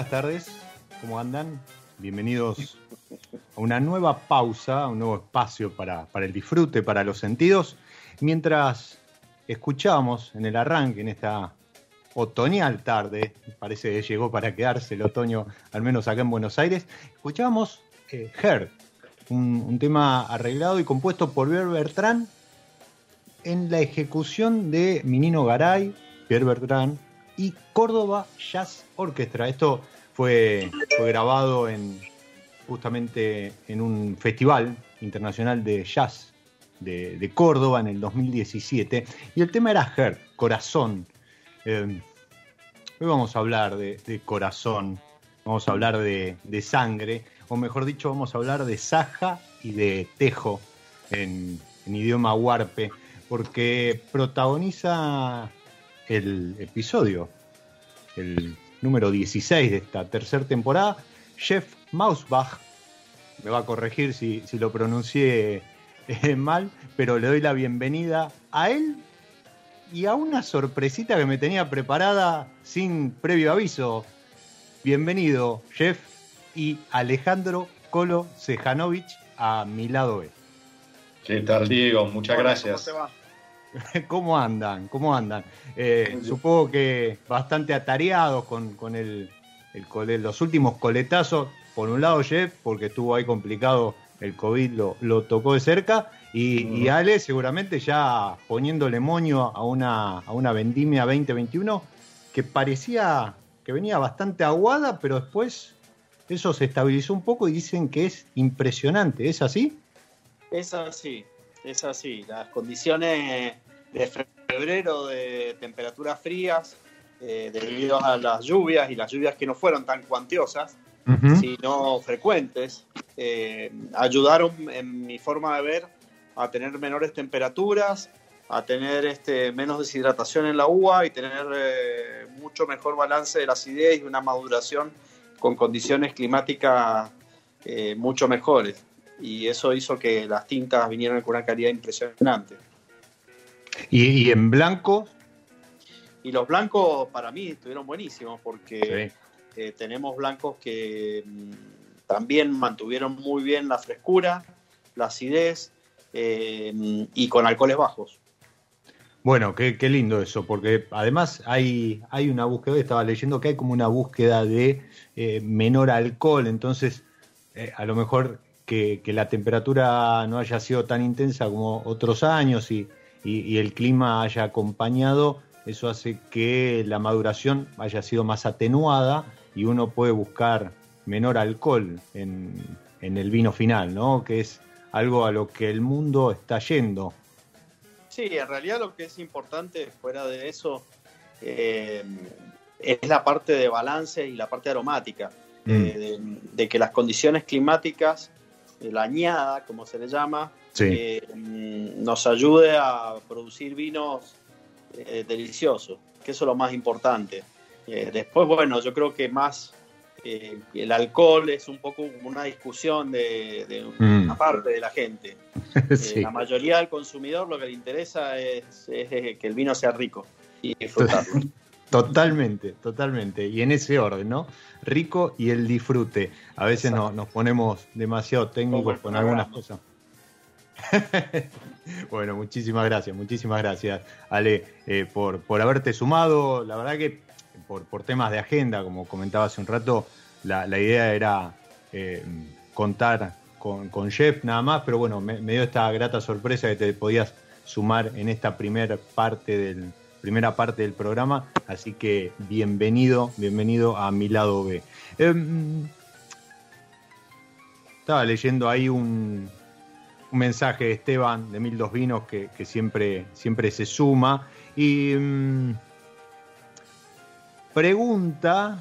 Buenas tardes, ¿cómo andan? Bienvenidos a una nueva pausa, un nuevo espacio para, el disfrute, para los sentidos. Mientras escuchamos en el arranque, en esta otoñal tarde, parece que llegó para quedarse el otoño, al menos acá en Buenos Aires, escuchábamos eh, un, un, tema arreglado y compuesto por Pierre Bertrand en la ejecución de Minino Garay, Pierre Bertrand y Córdoba Jazz Orchestra. Esto fue, grabado en, justamente en un festival internacional de jazz de, Córdoba en el 2017 y el tema era Her, Corazón. Eh, hoy vamos a hablar de, corazón, vamos a hablar de, de, sangre, o mejor dicho, vamos a hablar de Saja y de Tejo en, en idioma huarpe, porque protagoniza el episodio, el número 16 de esta tercera temporada, Jeff Mausbach, me va a corregir si, si lo pronuncié eh, mal, pero le doy la bienvenida a él y a una sorpresita que me tenía preparada sin previo aviso. Bienvenido, Jeff y Alejandro Colo Sejanovic a mi lado B. ¿Qué tal, Diego? Muchas Hola, gracias. ¿Cómo, ¿Cómo andan? ¿Cómo andan? Eh, supongo que bastante atareados con, con el, el, los últimos coletazos. Por un lado, Jeff, porque estuvo ahí complicado, el COVID lo, lo tocó de cerca. Y, uh -huh. y, Ale, seguramente ya poniéndole moño a una, a una vendimia 2021 que parecía que venía bastante aguada, pero después eso se estabilizó un poco y dicen que es impresionante. ¿Es así? Es así, es así. Las condiciones de febrero de temperaturas frías, eh, debido a las lluvias y las lluvias que no fueron tan cuantiosas, uh -huh. sino frecuentes, eh, ayudaron en mi forma de ver a tener menores temperaturas, a tener este, menos deshidratación en la uva y tener eh, mucho mejor balance de la acidez y una maduración con condiciones climáticas eh, mucho mejores. Y eso hizo que las tintas vinieran con una calidad impresionante. ¿Y, en blanco? Y los blancos para mí estuvieron buenísimos porque eh, tenemos blancos que mm, también mantuvieron muy bien la frescura, la acidez eh, y con alcoholes bajos. Bueno, qué, lindo eso, porque además hay, hay una búsqueda, estaba leyendo que hay como una búsqueda de eh, menor alcohol, entonces a lo mejor que, la temperatura no haya sido tan intensa como otros años y, el clima haya acompañado, eso hace que la maduración haya sido más atenuada y uno puede buscar menor alcohol en, el vino final, ¿no? Que es algo a lo que el mundo está yendo. Sí, en realidad lo que es importante fuera de eso eh, es la parte de balance y la parte aromática, mm. eh, de, que las condiciones climáticas la añada, como se le llama, eh, mm, nos ayude a producir vinos eh, deliciosos, que eso es lo más importante. Eh, después, bueno, yo creo que más el alcohol es un poco una discusión de, mm. una parte de la gente. la mayoría del consumidor lo que le interesa es, que el vino sea rico y disfrutarlo. Totalmente, totalmente. Y en ese orden, ¿no? Rico y el disfrute. A veces nos ponemos demasiado técnicos con algunas cosas. bueno, muchísimas gracias, muchísimas gracias, Ale, eh, por, por haberte sumado. La verdad que por, por temas de agenda, como comentaba hace un rato, la, idea era eh, contar con, con, Jeff nada más, pero bueno, me, dio esta grata sorpresa que te podías sumar en esta primera parte del, primera parte del programa, así que bienvenido, bienvenido a mi lado B. Em, estaba leyendo ahí un, mensaje de Esteban de Mil Dos Vinos que, siempre, siempre se suma y em, pregunta,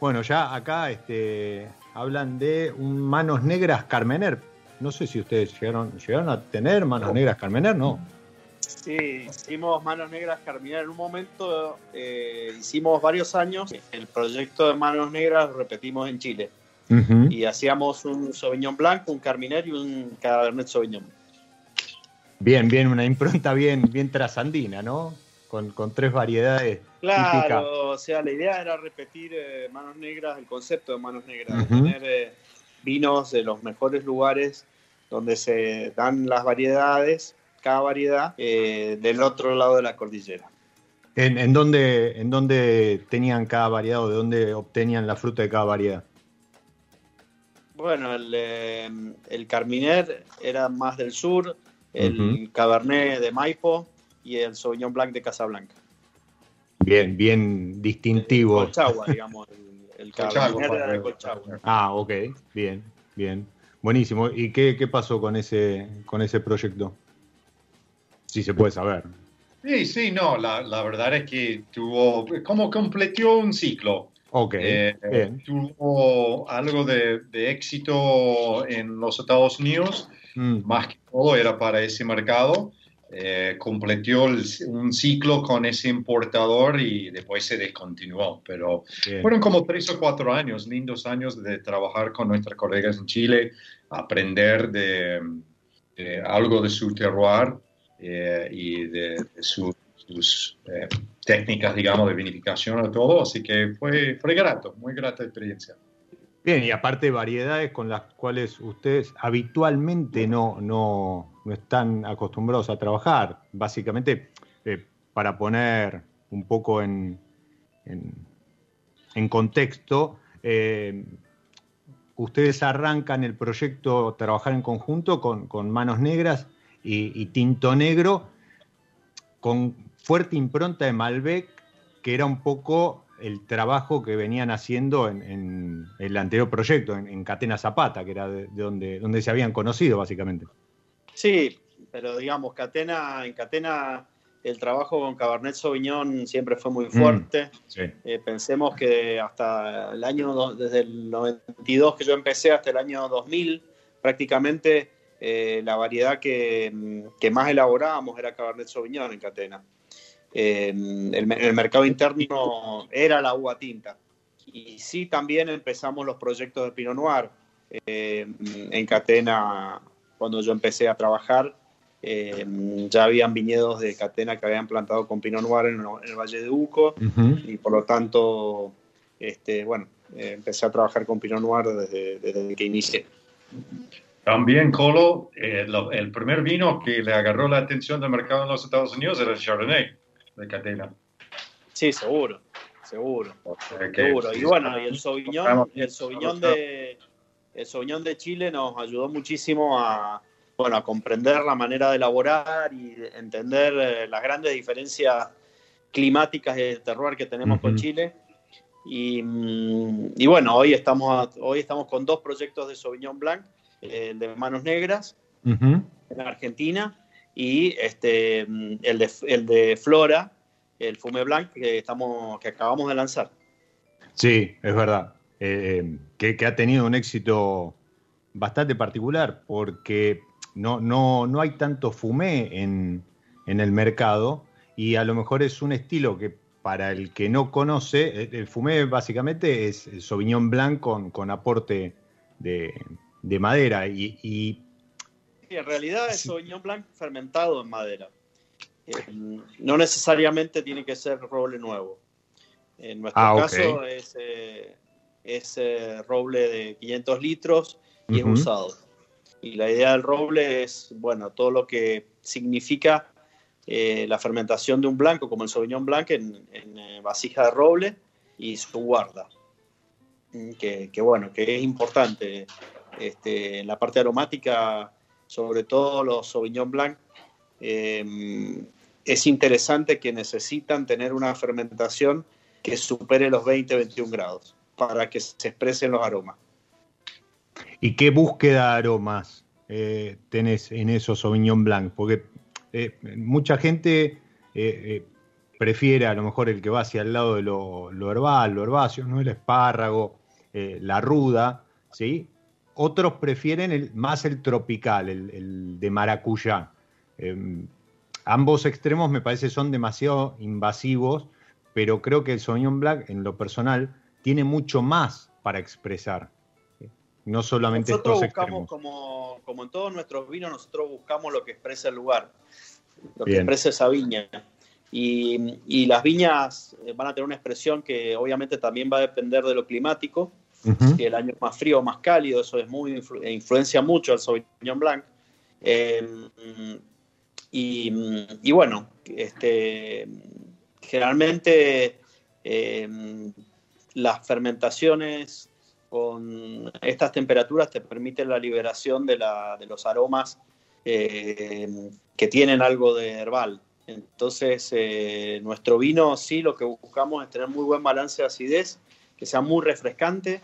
bueno, ya acá este, hablan de un Manos Negras Carmener. No sé si ustedes llegaron, llegaron a tener Manos Negras Carmener, ¿no? Sí, hicimos Manos Negras Carminar. En un momento eh, hicimos varios años el proyecto de Manos Negras lo repetimos en Chile. Y hacíamos un Sauvignon Blanco, un Carminer y un Cabernet Sauvignon. Bien, bien, una impronta bien, bien trasandina, ¿no? Con, tres variedades. Claro, o sea, la idea era repetir eh, Manos Negras, el concepto de Manos Negras, tener eh, vinos de los mejores lugares donde se dan las variedades cada variedad eh, del otro lado de la cordillera. ¿En, en, dónde, ¿En dónde tenían cada variedad o de dónde obtenían la fruta de cada variedad? Bueno, el, eh, el Carminer era más del sur, el Cabernet de Maipo y el Sauvignon Blanc de Casablanca. Bien, bien distintivo. El Colchagua, digamos. El, Cabernet era de Colchagua. Ah, ok, bien, bien. Buenísimo. ¿Y qué, qué pasó con ese, con ese proyecto? Si se puede saber. Sí, sí, no, la, la verdad es que tuvo, como completó un ciclo. Ok. Eh, tuvo algo de, de, éxito en los Estados Unidos, mm. más que todo era para ese mercado. Eh, completó un ciclo con ese importador y después se descontinuó. Pero fueron como tres o cuatro años, lindos años de trabajar con nuestras colegas en Chile, aprender de, de algo de su terroir eh, y de, sus eh, técnicas, digamos, de vinificación y todo, así que fue, fue grato, muy grata experiencia. Bien, y aparte variedades con las cuales ustedes habitualmente no, no, no están acostumbrados a trabajar, básicamente eh, para poner un poco en, en, contexto, ustedes arrancan el proyecto Trabajar en Conjunto con, con Manos Negras y, Tinto Negro, con fuerte impronta de Malbec, que era un poco el trabajo que venían haciendo en, el anterior proyecto, en, Catena Zapata, que era de, donde, donde se habían conocido, básicamente. Sí, pero digamos, Catena, en Catena el trabajo con Cabernet Sauvignon siempre fue muy fuerte. Mm, eh, pensemos que hasta el año, desde el 92 que yo empecé hasta el año 2000, prácticamente eh, la variedad que, más elaborábamos era Cabernet Sauvignon en Catena. Eh, el, mercado interno era la uva tinta. Y sí, también empezamos los proyectos de Pinot Noir. eh, en Catena, cuando yo empecé a trabajar, eh, ya habían viñedos de Catena que habían plantado con Pinot Noir en, el Valle de Uco y por lo tanto, este, bueno, empecé a trabajar con Pinot Noir desde, desde que inicié. También, Colo, el primer vino que le agarró la atención del mercado en los Estados Unidos era el Chardonnay de Catena. Sí, seguro, seguro. seguro. Y bueno, y el Sauvignon, el Sauvignon de el Sauvignon de Chile nos ayudó muchísimo a, bueno, a comprender la manera de elaborar y entender eh, las grandes diferencias climáticas y de terroir que tenemos con Chile. Y, mm, y, bueno, hoy estamos, hoy estamos con dos proyectos de Sauvignon Blanc, eh, de Manos Negras, en Argentina, y este, mm, el, de, el de Flora, el Fume Blanc, que, estamos, que acabamos de lanzar. Sí, es verdad. Eh, que, que, ha tenido un éxito bastante particular, porque no, no, no hay tanto fumé en, en, el mercado y a lo mejor es un estilo que para el que no conoce, el fumé básicamente es el Sauvignon Blanc con, con aporte de, de madera y, y en realidad es Sauvignon Blanc fermentado en madera. Eh, no necesariamente tiene que ser roble nuevo. En nuestro ah, caso es, eh, es eh, roble de 500 litros y es usado. Y la idea del roble es, bueno, todo lo que significa la fermentación de un blanco, como el Sauvignon Blanc, en, vasija de roble y su guarda. Mm, que, que bueno, que es importante. Este, en la parte aromática, sobre todo los Sauvignon Blanc, es interesante que necesitan tener una fermentación que supere los 20-21 grados para que se expresen los aromas. ¿Y qué búsqueda de aromas eh, tenés en esos Sauvignon Blanc? Porque eh, mucha gente eh, prefiere a lo mejor el que va hacia el lado de lo, herbal, lo herbáceo, ¿no? el espárrago, la ruda, ¿sí? Otros prefieren el, más el tropical, el, el de maracuyá. Em, ambos extremos me parece son demasiado invasivos, pero creo que el Sauvignon Black, en lo personal, tiene mucho más para expresar. No solamente nosotros estos buscamos, extremos. Como, como en todos nuestros vinos, nosotros buscamos lo que expresa el lugar, lo que expresa esa viña. Y, y, las viñas eh, van a tener una expresión que obviamente también va a depender de lo climático. Si el año es más frío o más cálido, eso es muy influencia mucho al Sauvignon Blanc. Eh, y, bueno, este, generalmente eh, las fermentaciones con estas temperaturas te permiten la liberación de, la, de los aromas eh, que tienen algo de herbal. Entonces, eh, nuestro vino sí lo que buscamos es tener muy buen balance de acidez, que sea muy refrescante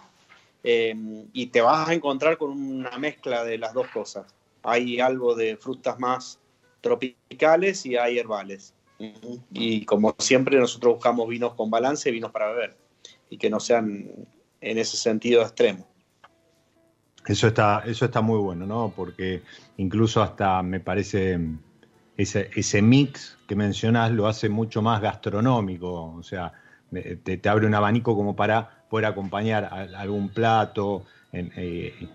y te vas a encontrar con una mezcla de las dos cosas. Hay algo de frutas más tropicales y hay herbales. Y como siempre nosotros buscamos vinos con balance, vinos para beber, y que no sean en ese sentido extremo. Eso está, eso está muy bueno, ¿no? Porque incluso hasta me parece ese, ese mix que mencionas lo hace mucho más gastronómico, o sea, te, abre un abanico como para poder acompañar algún plato, eh,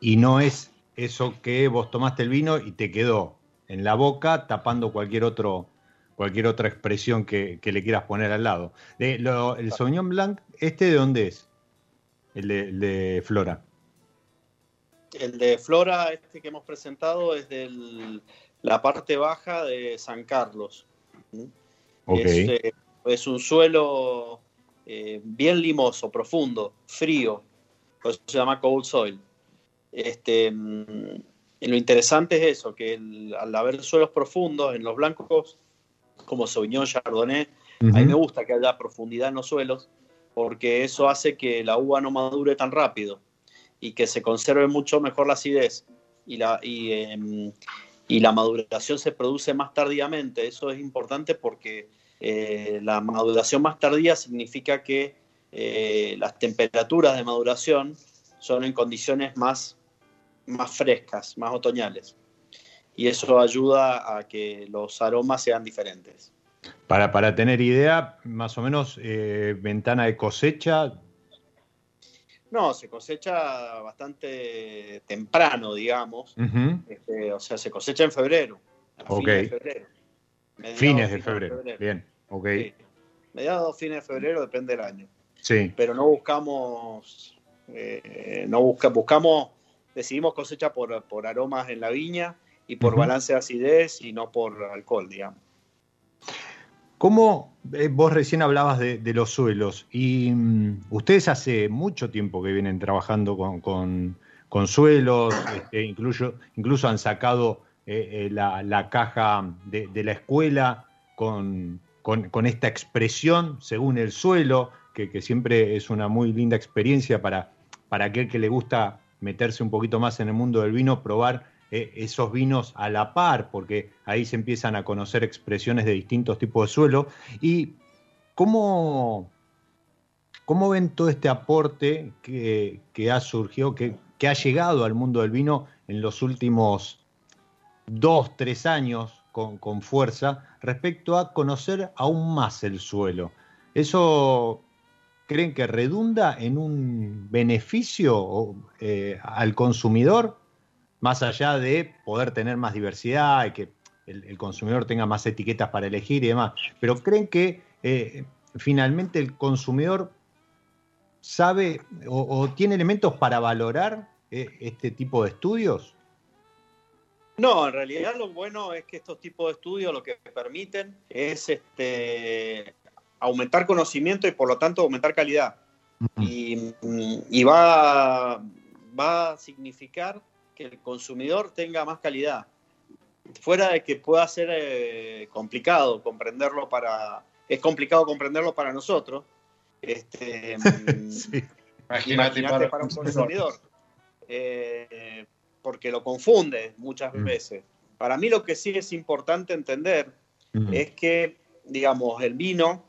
y no es eso que vos tomaste el vino y te quedó, en la boca tapando cualquier otro cualquier otra expresión que, le quieras poner al lado. el Sauvignon Blanc, ¿este de dónde es? El de, Flora. El de Flora, este que hemos presentado, es de la parte baja de San Carlos. Eh, es, un suelo eh, bien limoso, profundo, frío, por eso se llama cold soil. Este, mm, lo interesante es eso, que al haber suelos profundos en los blancos, como Sauvignon, Chardonnay, a mí me gusta que haya profundidad en los suelos, porque eso hace que la uva no madure tan rápido y que se conserve mucho mejor la acidez y la, y, em, la maduración se produce más tardíamente. Eso es importante porque eh, la maduración más tardía significa que eh, las temperaturas de maduración son en condiciones más más frescas, más otoñales. Y eso ayuda a que los aromas sean diferentes. Para, para tener idea, más o menos, eh, ventana de cosecha. No, se cosecha bastante temprano, digamos. Este, o sea, se cosecha en febrero. Fines de febrero. Fines de febrero. Bien, ok. Mediados, fines de febrero, depende del año. Sí. Pero no buscamos, eh, no busca, buscamos, decidimos cosecha por, por aromas en la viña y por balance de acidez y no por alcohol, digamos. ¿Cómo eh, vos recién hablabas de, los suelos? Y mm, ustedes hace mucho tiempo que vienen trabajando con, suelos, este, incluso, incluso han sacado eh, eh, la, caja de, la escuela con, esta expresión según el suelo, que, siempre es una muy linda experiencia para, para aquel que le gusta meterse un poquito más en el mundo del vino, probar eh, esos vinos a la par, porque ahí se empiezan a conocer expresiones de distintos tipos de suelo. ¿Y cómo, cómo ven todo este aporte que, ha surgido, que, ha llegado al mundo del vino en los últimos dos, tres años con, con fuerza respecto a conocer aún más el suelo? ¿Eso creen que redunda en un beneficio eh, al consumidor más allá de poder tener más diversidad y que el, consumidor tenga más etiquetas para elegir y demás. Pero creen que eh, finalmente el consumidor sabe o, tiene elementos para valorar eh, este tipo de estudios? No, en realidad lo bueno es que estos tipos de estudios lo que permiten es este, aumentar conocimiento y por lo tanto aumentar calidad. y, y va, va a significar que el consumidor tenga más calidad. Fuera de que pueda ser eh, complicado comprenderlo para. Es complicado comprenderlo para nosotros. Este, Imagínate, para, un consumidor. Eh, porque lo confunde muchas mm. veces. Para mí lo que sí es importante entender mm. es que, digamos, el vino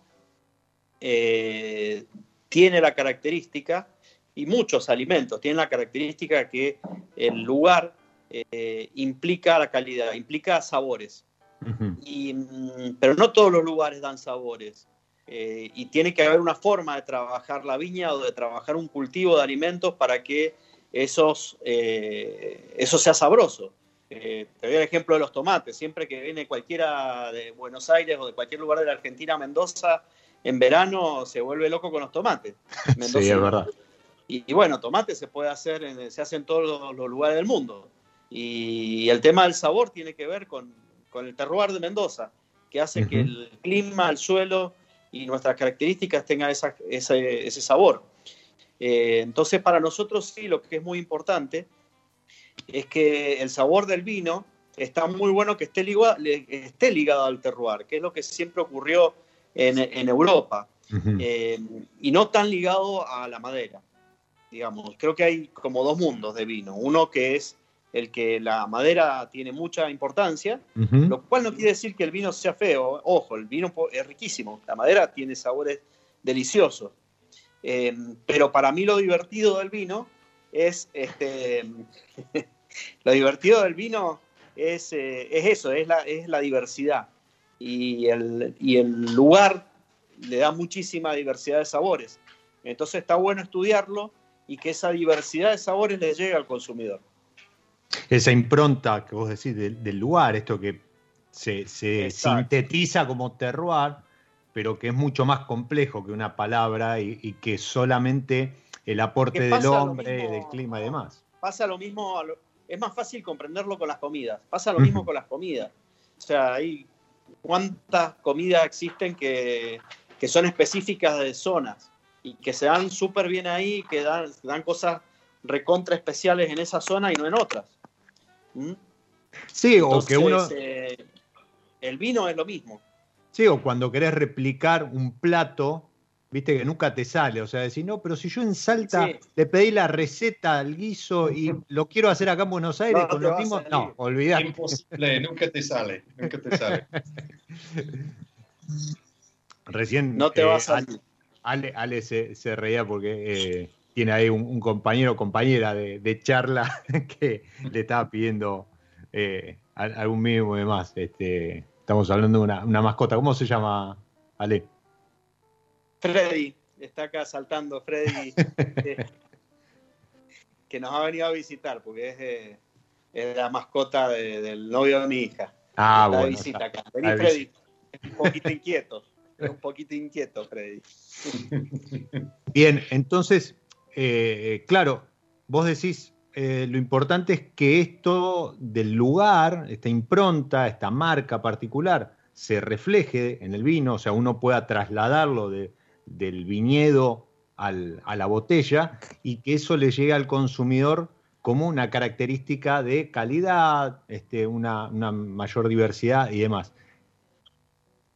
eh, tiene la característica y muchos alimentos tienen la característica que el lugar eh, implica la calidad, implica sabores. Mm, pero no todos los lugares dan sabores. Eh, y tiene que haber una forma de trabajar la viña o de trabajar un cultivo de alimentos para que esos, eh, eso sea sabroso. te doy el ejemplo de los tomates. Siempre que viene cualquiera de Buenos Aires o de cualquier lugar de la Argentina a Mendoza, en verano se vuelve loco con los tomates. sí, es verdad. Y, bueno, tomate se puede hacer, en, se hace en todos los, lugares del mundo. Y el tema del sabor tiene que ver con, el terroir de Mendoza, que hace que el clima, el suelo y nuestras características tengan ese, sabor. Eh, entonces, para nosotros sí, lo que es muy importante es que el sabor del vino está muy bueno que esté ligado, esté ligado al terroir, que es lo que siempre ocurrió en, Europa, eh, y no tan ligado a la madera digamos. Creo que hay como dos mundos de vino. Uno que es el que la madera tiene mucha importancia, lo cual no quiere decir que el vino sea feo. Ojo, el vino es riquísimo, la madera tiene sabores deliciosos. Eh, pero para mí lo divertido del vino es, este, lo divertido del vino es, eh, es eso, es la, es la diversidad. Y el, y el lugar le da muchísima diversidad de sabores. Entonces está bueno estudiarlo y que esa diversidad de sabores le llegue al consumidor. Esa impronta que vos decís del, lugar, esto que se, sintetiza como terroir, pero que es mucho más complejo que una palabra y, que solamente el aporte del hombre, del clima y demás. Pasa lo mismo, es más fácil comprenderlo con las comidas, pasa lo mismo con las comidas. O sea, hay cuántas comidas existen que, que son específicas de zonas y que se dan súper bien ahí, que dan, dan cosas recontra especiales en esa zona y no en otras. ¿Mm? Sí, o que uno... Eh, el vino es lo mismo. Sí, o cuando querés replicar un plato, viste que nunca te sale, o sea, decir, no, pero si yo en Salta le pedí la receta al guiso y lo quiero hacer acá en Buenos Aires con lo mismo, no, olvidar. Imposible, nunca te sale, nunca te sale. Recién no te va a eh, salir. Ale, se, reía porque eh, tiene ahí un, compañero o compañera de, charla que le estaba pidiendo eh, algún mínimo de más. Este, estamos hablando de una, mascota. ¿Cómo se llama, Ale? Freddy. Está acá saltando Freddy. que nos ha venido a visitar, porque es, la mascota del novio de mi hija. Ah, bueno. visita acá. Vení, Freddy. un poquito inquieto. un poquito inquieto, Freddy. Bien, entonces, eh, claro, vos decís, eh, lo importante es que esto del lugar, esta impronta, esta marca particular, se refleje en el vino, o sea, uno pueda trasladarlo del viñedo a la botella y que eso le llegue al consumidor como una característica de calidad, este, una, mayor diversidad y demás.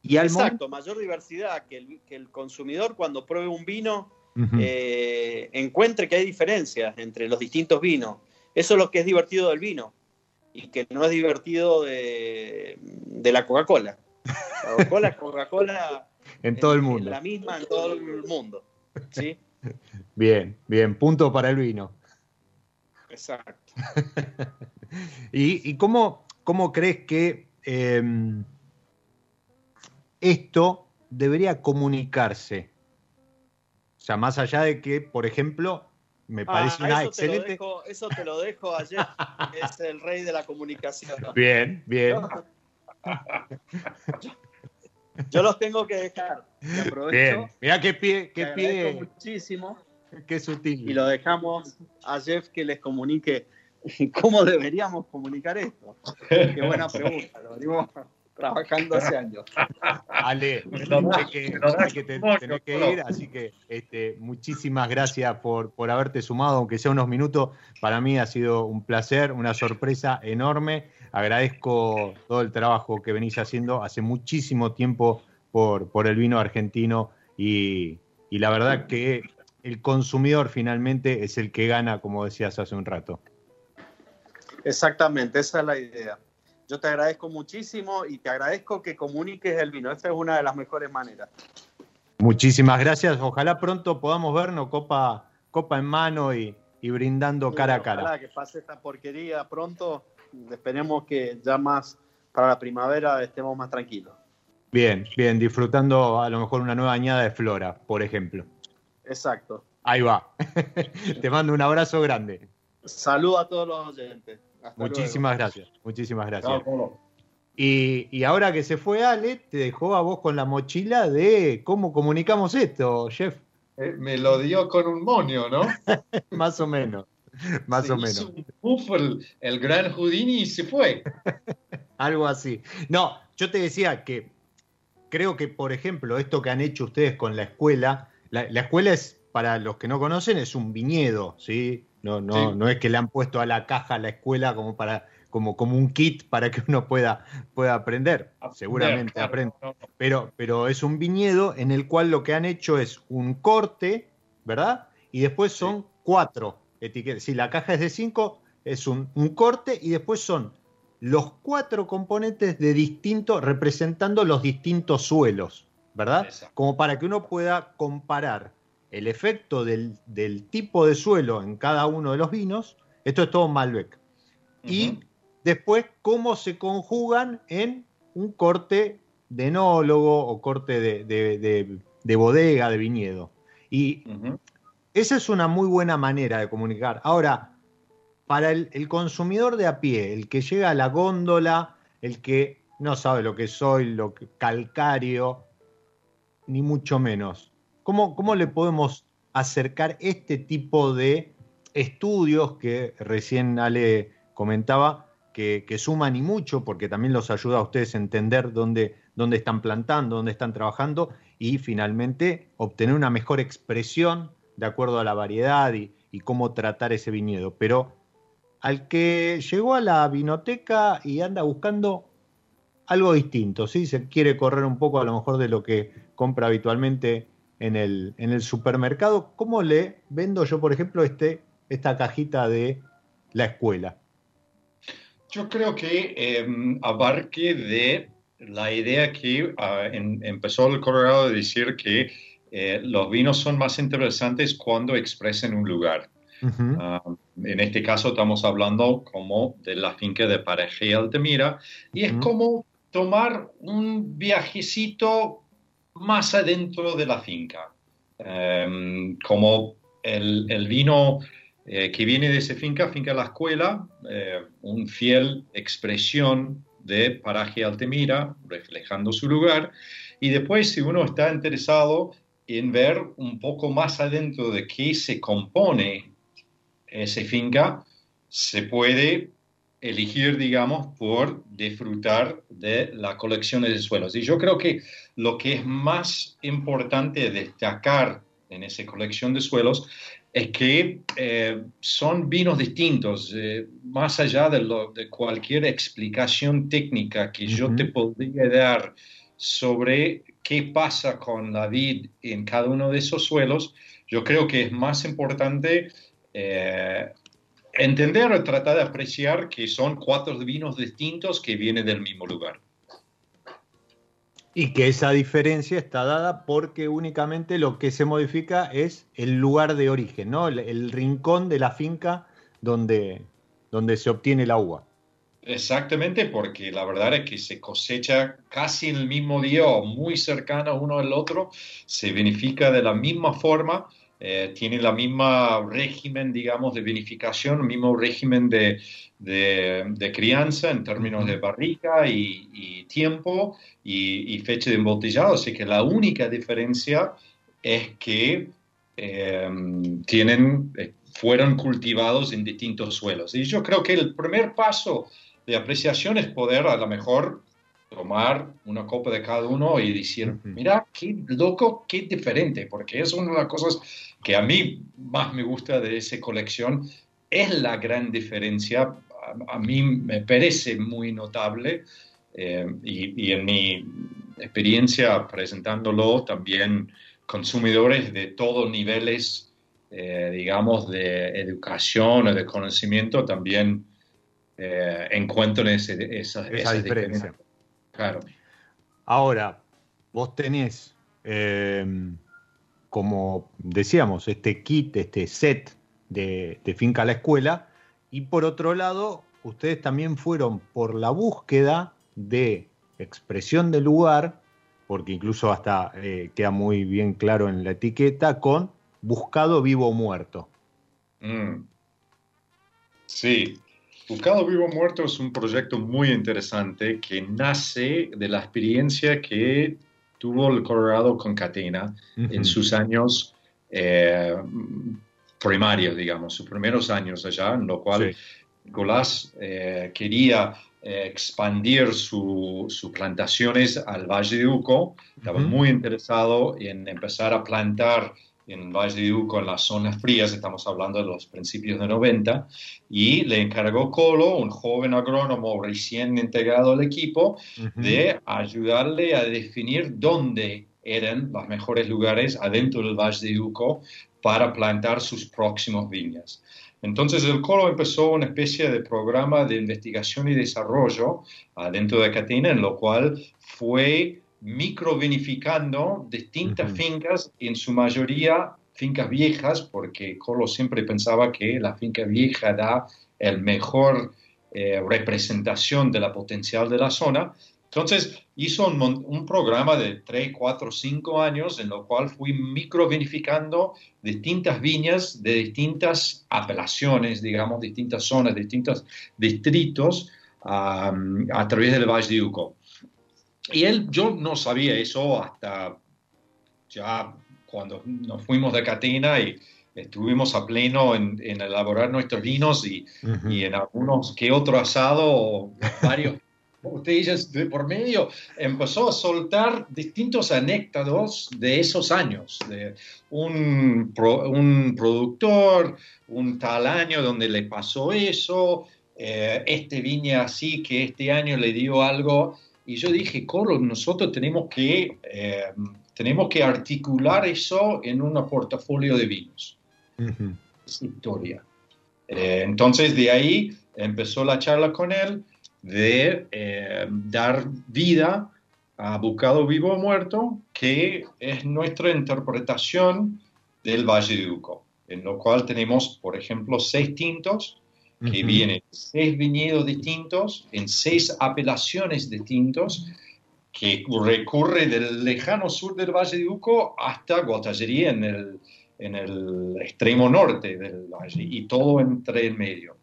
Y Exacto, mayor diversidad, que el, consumidor cuando pruebe un vino eh, encuentre que hay diferencias entre los distintos vinos. Eso es lo que es divertido del vino y que no es divertido de, la Coca-Cola. La Coca-Cola es Coca-Cola en todo el mundo. la misma en todo el mundo. ¿sí? Bien, bien, punto para el vino. Exacto. ¿Y, cómo, cómo, crees que em, esto debería comunicarse? O sea, más allá de que, por ejemplo, me ah, parece una excelente. eso te lo dejo ayer, es el rey de la comunicación. Bien, bien. Yo, los tengo que dejar. Bien. Mira qué pie, qué pie. Muchísimo. Qué sutil. Y lo dejamos a Jeff que les comunique cómo deberíamos comunicar esto. Qué buena pregunta, lo digo trabajando hace años. Ale, que, que que ir, así que este, muchísimas gracias por, por haberte sumado, aunque sea unos minutos. Para mí ha sido un placer, una sorpresa enorme. Agradezco todo el trabajo que venís haciendo hace muchísimo tiempo por, por el vino argentino y, y la verdad que el consumidor finalmente es el que gana, como decías hace un rato. Exactamente, esa es la idea. Yo te agradezco muchísimo y te agradezco que comuniques el vino. Esa es una de las mejores maneras. Muchísimas gracias. Ojalá pronto podamos vernos copa, copa en mano y, brindando cara a cara. Ojalá que pase esta porquería pronto. Esperemos que ya más para la primavera estemos más tranquilos. Bien, bien, disfrutando a lo mejor una nueva añada de flora, por ejemplo. Exacto. Ahí va. Te mando un abrazo grande. Saludo a todos los oyentes. Muchísimas gracias, muchísimas gracias. y, ahora que se fue Ale, te dejó a vos con la mochila de cómo comunicamos esto, Jeff. Eh, me lo dio con un monio, ¿no? más o menos, más o menos. el, el, gran Houdini y se fue. Algo así. No, yo te decía que creo que, por ejemplo, esto que han hecho ustedes con la escuela, la, escuela es, para los que no conocen, es un viñedo, ¿sí? No, no, no es que le han puesto a la caja a la escuela como para como, como un kit para que uno pueda, pueda aprender. Seguramente aprende. Pero, pero es un viñedo en el cual lo que han hecho es un corte, ¿verdad? Y después son cuatro etiquetas. Si la caja es de cinco, es un, un corte y después son los cuatro componentes de distinto, representando los distintos suelos. ¿verdad? Como para que uno pueda comparar el efecto del, tipo de suelo en cada uno de los vinos. Esto es todo Malbec. Y después cómo se conjugan en un corte de enólogo o corte de, bodega, de viñedo. Y esa es una muy buena manera de comunicar. Ahora, para el, el, consumidor de a pie, el que llega a la góndola, el que no sabe lo que soy, lo que calcario, ni mucho menos. ¿Cómo, ¿Cómo le podemos acercar este tipo de estudios que recién Ale comentaba, que, suman y mucho, porque también los ayuda a ustedes a entender dónde, dónde están plantando, dónde están trabajando y finalmente obtener una mejor expresión de acuerdo a la variedad y, y cómo tratar ese viñedo. Pero al que llegó a la vinoteca y anda buscando algo distinto, ¿sí? Se quiere correr un poco a lo mejor de lo que compra habitualmente en el, en el supermercado. ¿Cómo le vendo yo, por ejemplo, este, esta cajita de la escuela? Yo creo que em, abarque de la idea que ah, empezó el Colorado de decir que eh, los vinos son más interesantes cuando expresan un lugar. Ah, en este caso estamos hablando como de la finca de Pareja y Altamira y es como tomar un viajecito más adentro de la finca. Em, como el, vino eh, que viene de esa finca, finca La Escuela, eh, un fiel expresión de paraje Altemira, reflejando su lugar. Y después, si uno está interesado en ver un poco más adentro de qué se compone esa finca, se puede elegir, digamos, por disfrutar de la colección de suelos. Y yo creo que lo que es más importante destacar en esa colección de suelos es que eh, son vinos distintos, eh, más allá de, lo, de, cualquier explicación técnica que yo te podría dar sobre qué pasa con la vid en cada uno de esos suelos, yo creo que es más importante eh, entender o tratar de apreciar que son cuatro vinos distintos que vienen del mismo lugar. Y que esa diferencia está dada porque únicamente lo que se modifica es el lugar de origen, ¿no? El, rincón de la finca donde, donde se obtiene la uva. Exactamente, porque la verdad es que se cosecha casi en el mismo día o muy cercano uno al otro, se vinifica de la misma forma, eh, tiene la misma régimen, digamos, de vinificación, el mismo régimen de, de, crianza en términos de barrica y, tiempo y, fecha de embotellado. Así que la única diferencia es que em, tienen, eh, fueron cultivados en distintos suelos. Y yo creo que el primer paso de apreciación es poder a lo mejor tomar una copa de cada uno y decir, mira, qué loco, qué diferente, porque es una de las cosas que a mí más me gusta de esa colección, es la gran diferencia a, mí me parece muy notable eh, y, en mi experiencia presentándolo también consumidores de todos niveles, eh, digamos, de educación o de conocimiento también eh, encuentran esa, diferencia. Claro. Ahora, vos tenés, como decíamos, este kit, este set de, Finca a la Escuela, y por otro lado, ustedes también fueron por la búsqueda de expresión del lugar, porque incluso hasta eh, queda muy bien claro en la etiqueta, con buscado vivo o muerto. Mm. Sí, Buscado Vivo Muerto es un proyecto muy interesante que nace de la experiencia que tuvo el Colorado con Catena en sus años eh, primarios, digamos, sus primeros años allá, en lo cual Nicolás eh, quería eh, expandir sus plantaciones al Valle de Uco, estaba muy interesado en empezar a plantar en Valle de Uco, en las zonas frías, estamos hablando de los principios de 90, y le encargó Colo, un joven agrónomo recién integrado al equipo, de ayudarle a definir dónde eran los mejores lugares adentro del Valle de Uco para plantar sus próximos viñas. Entonces el Colo empezó una especie de programa de investigación y desarrollo dentro de Catena, en lo cual fue microvinificando distintas fincas, en su mayoría fincas viejas, porque Colo siempre pensaba que la finca vieja da el mejor eh, representación de la potencial de la zona, entonces hizo un, programa de 3, 4, 5 años en lo cual fui microvinificando distintas viñas de distintas apelaciones, digamos, distintas zonas, distintos distritos a través del Valle de Uco. Y él, yo no sabía eso hasta ya cuando nos fuimos de Catena y estuvimos a pleno en, elaborar nuestros vinos y, y, en algunos que otro asado, varios. Botellas de por medio, empezó a soltar distintos anécdotas de esos años, de un, un productor, un tal año donde le pasó eso, eh, este viña así que este año le dio algo, y yo dije, Coro, nosotros tenemos que, eh, tenemos que articular eso en un portafolio de vinos. historia. Eh, entonces de ahí empezó la charla con él, de eh, dar vida a Buscado Vivo o Muerto, que es nuestra interpretación del Valle de Uco, en lo cual tenemos, por ejemplo, seis tintos que vienen seis viñedos distintos, en seis apelaciones distintos, que recurre del lejano sur del Valle de Uco hasta Guatallería en el, en el extremo norte del valle y todo entre el medio.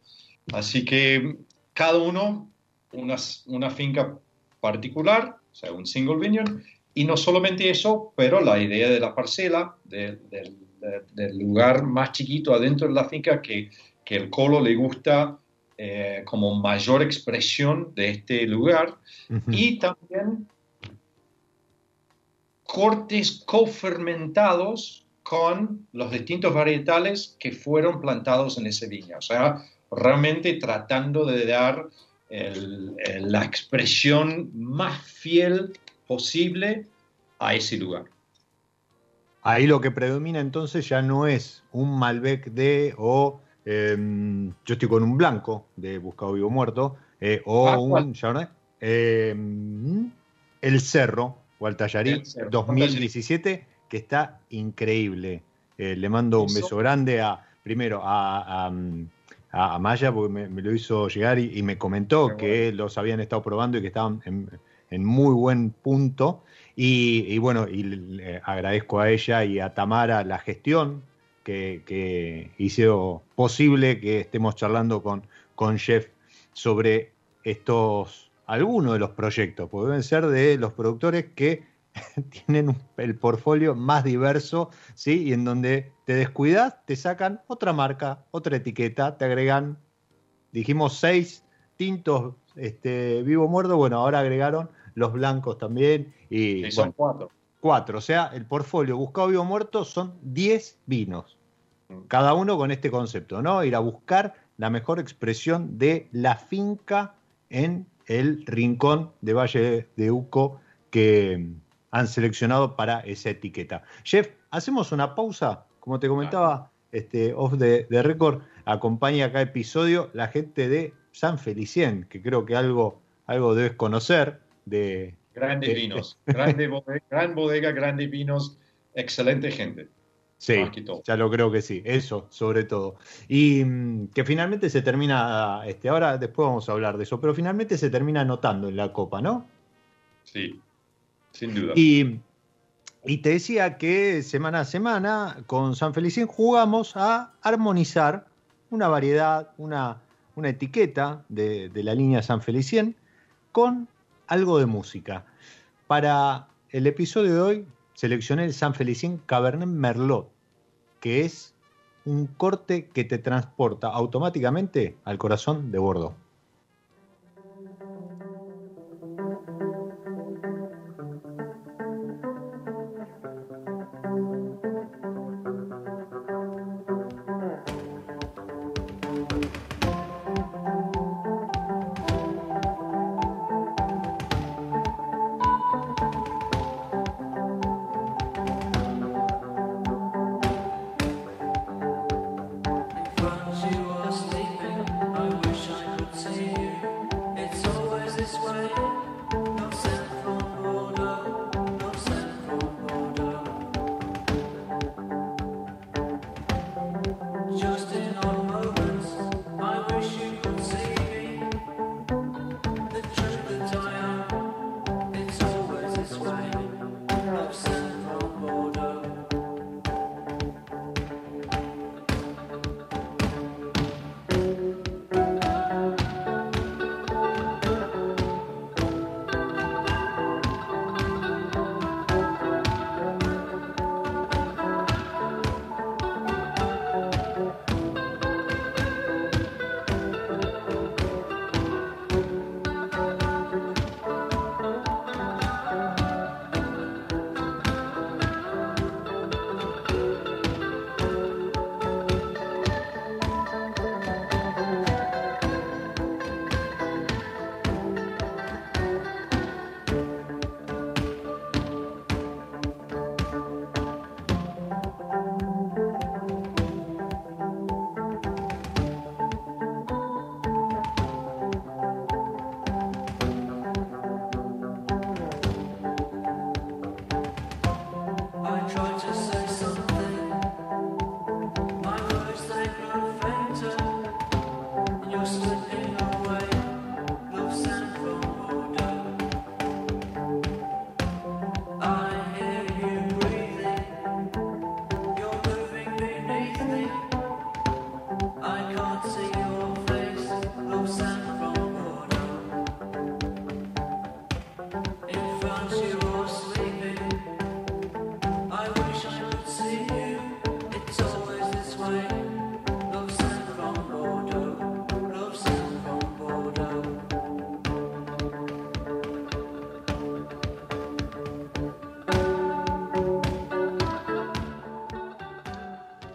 Así que cada uno una, una finca particular, o sea, un single vineyard, y no solamente eso, pero la idea de la parcela, del lugar más chiquito adentro de la finca que, que el colo le gusta eh, como mayor expresión de este lugar, y también cortes cofermentados con los distintos varietales que fueron plantados en ese viña. O sea, realmente tratando de dar la expresión más fiel posible a ese lugar. Ahí lo que predomina entonces ya no es un Malbec de o em, yo estoy con un blanco de Buscado Vivo Muerto eh, o ah, un em, El Cerro o Altallarí 2017 que está increíble. Eh, le mando un beso grande a primero a a, Maya porque me, lo hizo llegar y, me comentó que los habían estado probando y que estaban en, muy buen punto. Y, bueno, y le agradezco a ella y a Tamara la gestión que, que hizo posible que estemos charlando con, con Jeff sobre estos, algunos de los proyectos, porque deben ser de los productores que tienen el portfolio más diverso, ¿sí? Y en donde te descuidas, te sacan otra marca, otra etiqueta, te agregan, dijimos seis tintos este, vivo muerto, bueno, ahora agregaron los blancos también. Y, son cuatro. Cuatro, o sea, el portfolio buscado vivo muerto son diez vinos, mm. cada uno con este concepto, ¿no? Ir a buscar la mejor expresión de la finca en el rincón de Valle de Uco que, han seleccionado para esa etiqueta. Jeff, hacemos una pausa. Como te comentaba, este, off de, de record, acompaña acá episodio la gente de San Felicien, que creo que algo, algo debes conocer de... Grandes vinos, grande bodega, gran bodega, grandes vinos, excelente gente. Sí, ya lo creo que sí, eso sobre todo. Y mm, que finalmente se termina, este, ahora después vamos a hablar de eso, pero finalmente se termina anotando en la copa, ¿no? Sí, sin duda. Y, te decía que semana a semana con San Felicien jugamos a armonizar una variedad, una, una etiqueta de, de, la línea San Felicien con algo de música. Para el episodio de hoy seleccioné el San Felicien Cabernet Merlot, que es un corte que te transporta automáticamente al corazón de Bordeaux.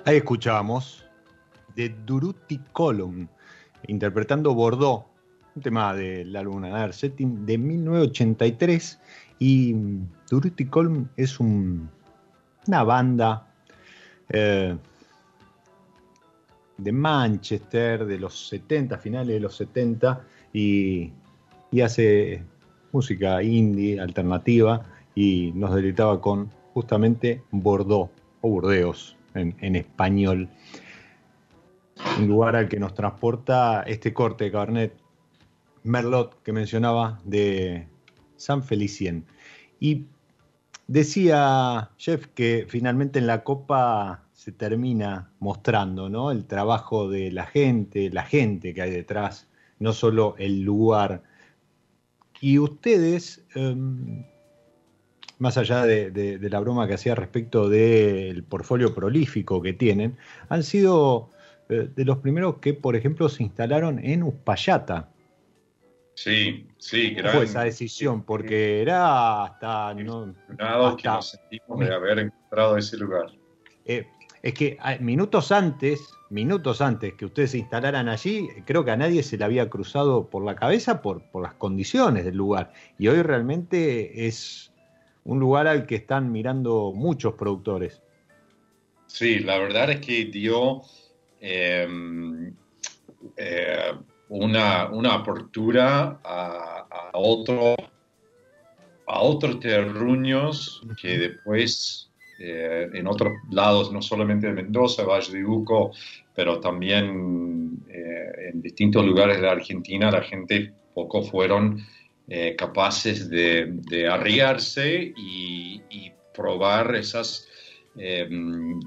Ahí escuchábamos de Durutti Column, interpretando Bordeaux, un tema del álbum Another Setting de 1983. Y Durutti Column es una banda eh, de Manchester de los 70, finales de los 70, y, y hace música indie, alternativa, y nos deleitaba con justamente Bordeaux o Burdeos en, español. Un lugar al que nos transporta este corte de Cabernet Merlot que mencionaba de San Felicien. Y decía Jeff que finalmente en la copa se termina mostrando ¿no? el trabajo de la gente, la gente que hay detrás, no solo el lugar. Y ustedes, em, más allá de, la broma que hacía respecto del portfolio prolífico que tienen, han sido eh, de los primeros que, por ejemplo, se instalaron en Uspallata. Sí, sí, gran... fue esa decisión? Porque era hasta... No, que nos sentimos de haber encontrado ese lugar. Eh, es que minutos antes, minutos antes que ustedes se instalaran allí, creo que a nadie se le había cruzado por la cabeza por, por las condiciones del lugar. Y hoy realmente es un lugar al que están mirando muchos productores. Sí, la verdad es que dio em, eh, una, una, apertura a, a, otro, a otros terruños que después eh, en otros lados, no solamente de Mendoza, Valle de Uco, pero también eh, en distintos lugares de la Argentina, la gente poco fueron eh, capaces de, arriarse y, probar esas eh,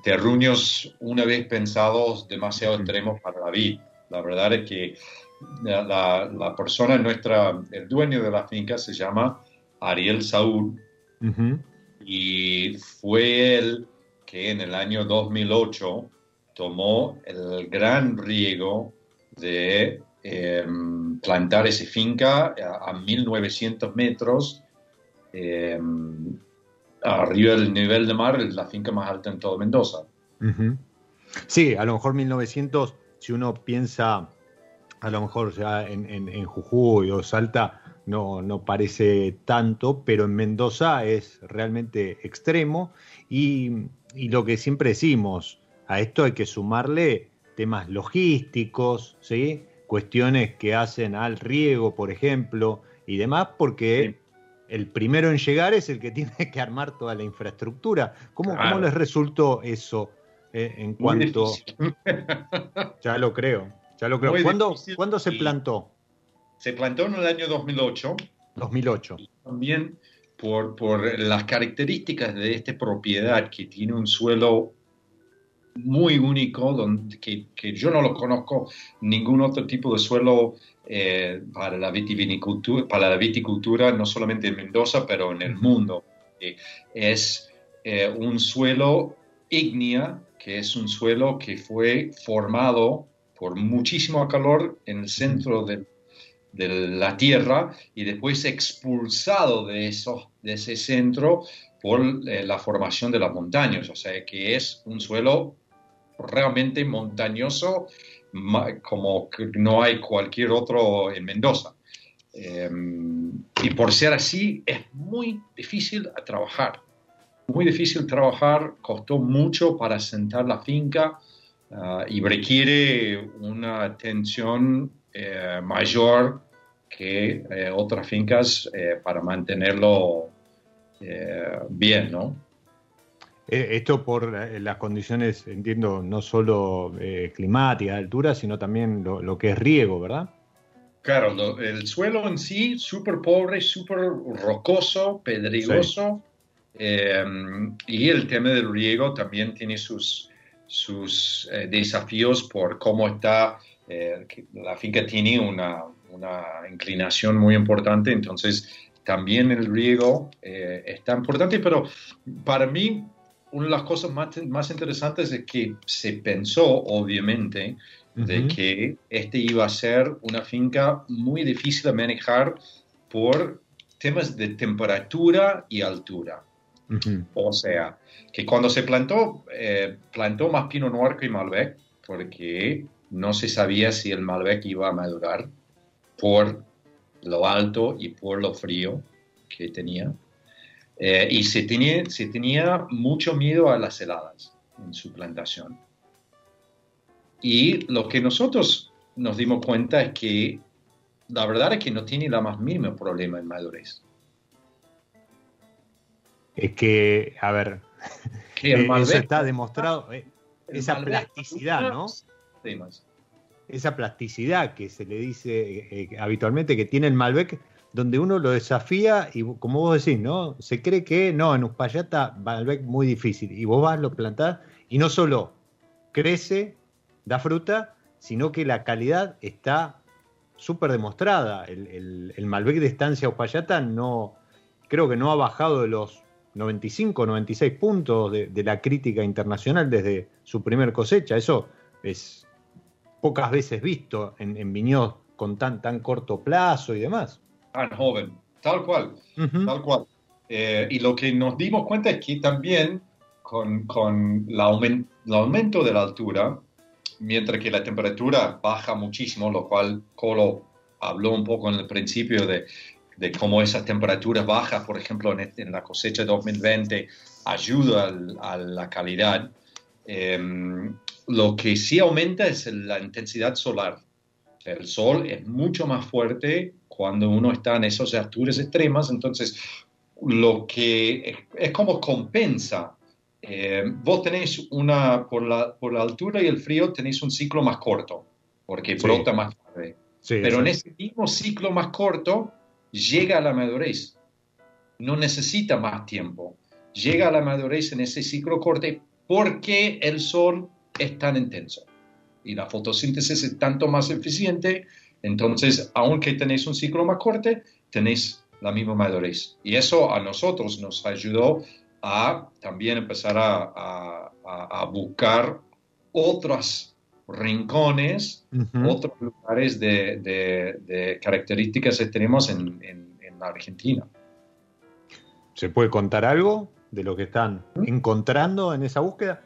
terruños una vez pensados demasiado extremos para la vida. La verdad es que la, persona nuestra, el dueño de la finca se llama Ariel Saúl. Y fue él que en el año 2008 tomó el gran riego de Em, plantar esa finca a, 1900 metros em, arriba del nivel de mar, la finca más alta en todo Mendoza. Sí, a lo mejor 1900, si uno piensa, a lo mejor ya en, Jujuy o Salta, no, no parece tanto, pero en Mendoza es realmente extremo y, y lo que siempre decimos, a esto hay que sumarle temas logísticos, ¿sí? Cuestiones que hacen al riego, por ejemplo, y demás, porque el primero en llegar es el que tiene que armar toda la infraestructura. ¿Cómo, les resultó eso eh, en cuanto... ya lo creo, ya lo creo. ¿Cuándo, se plantó? Se plantó en el año 2008. 2008. también por, por las características de esta propiedad que tiene un suelo muy único, donde, que, que, yo no lo conozco ningún otro tipo de suelo eh, para, la vitivinicultura, para la viticultura, no solamente en Mendoza, pero en el mundo. es eh, un suelo ígnea, que es un suelo que fue formado por muchísimo calor en el centro de, de la tierra y después expulsado de, eso, de ese centro por eh, la formación de las montañas, o sea que es un suelo realmente montañoso como no hay cualquier otro en Mendoza. Em, y por ser así es muy difícil trabajar, muy difícil trabajar, costó mucho para sentar la finca ah, y requiere una atención eh, mayor que eh, otras fincas eh, para mantenerlo bien, ¿no? Eh, esto por eh, las condiciones, entiendo, no solo eh, climáticas, altura, sino también lo, que es riego, ¿verdad? Claro, el suelo en sí, súper pobre, súper rocoso, pedregoso, y el tema del riego también tiene sus, sus desafíos por cómo está, la finca tiene una, una inclinación muy importante, entonces también el riego eh, está importante, pero para mí una de las cosas más, más interesantes es que se pensó, obviamente, de que este iba a ser una finca muy difícil de manejar por temas de temperatura y altura. O sea, que cuando se plantó, eh, plantó más Pinot Noir que Malbec, porque no se sabía si el Malbec iba a madurar por lo alto y por lo frío que tenía. Eh, y se tenía, se tenía mucho miedo a las heladas en su plantación. Y lo que nosotros nos dimos cuenta es que la verdad es que no tiene la más mínimo problema en madurez. Es que, a ver, eh, eso está demostrado, eh, esa plasticidad, ¿no? Esa plasticidad que se le dice habitualmente que tiene el Malbec donde uno lo desafía y como vos decís, ¿no? Se cree que no, en Uspallata Malbec muy difícil. Y vos vas, lo plantás y no solo crece, da fruta, sino que la calidad está súper demostrada. El, Malbec de estancia Uspallata no, creo que no ha bajado de los 95, 96 puntos de, la crítica internacional desde su primer cosecha. Eso es pocas veces visto en, en viñedos con tan, tan corto plazo y demás tan joven, tal cual, tal cual. Eh, y lo que nos dimos cuenta es que también con, con el aumento de la altura, mientras que la temperatura baja muchísimo, lo cual Colo habló un poco en el principio de, de cómo esa temperatura baja, por ejemplo, en, en la cosecha 2020, ayuda a la calidad. Em, lo que sí aumenta es la intensidad solar. El sol es mucho más fuerte cuando uno está en esas alturas extremas, entonces lo que es, como compensa. Eh, vos tenéis una, por la, por la altura y el frío tenéis un ciclo más corto, porque brota más tarde. Pero en ese mismo ciclo más corto llega a la madurez. No necesita más tiempo. Llega a la madurez en ese ciclo corto porque el sol es tan intenso y la fotosíntesis es tanto más eficiente entonces, aunque tenéis un ciclo más corto, tenéis la misma madurez. Y eso a nosotros nos ayudó a también empezar a, buscar otros rincones, otros lugares de, características que tenemos en, la Argentina. ¿Se puede contar algo de lo que están ¿Mm? encontrando en esa búsqueda?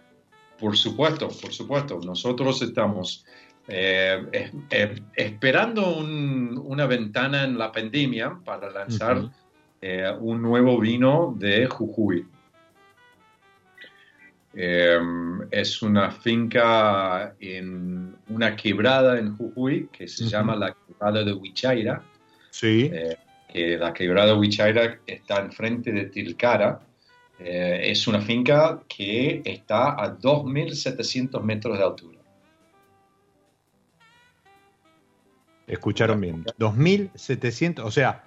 Por supuesto, por supuesto. Nosotros estamos eh, esperando una ventana en la pandemia para lanzar eh, un nuevo vino de Jujuy. Eh, es una finca en una quebrada en Jujuy que se llama la quebrada de Huichaira. Sí. que la quebrada de Huichaira está enfrente de Tilcara. es una finca que está a 2.700 metros de altura. Escucharon bien. 2.700, o sea,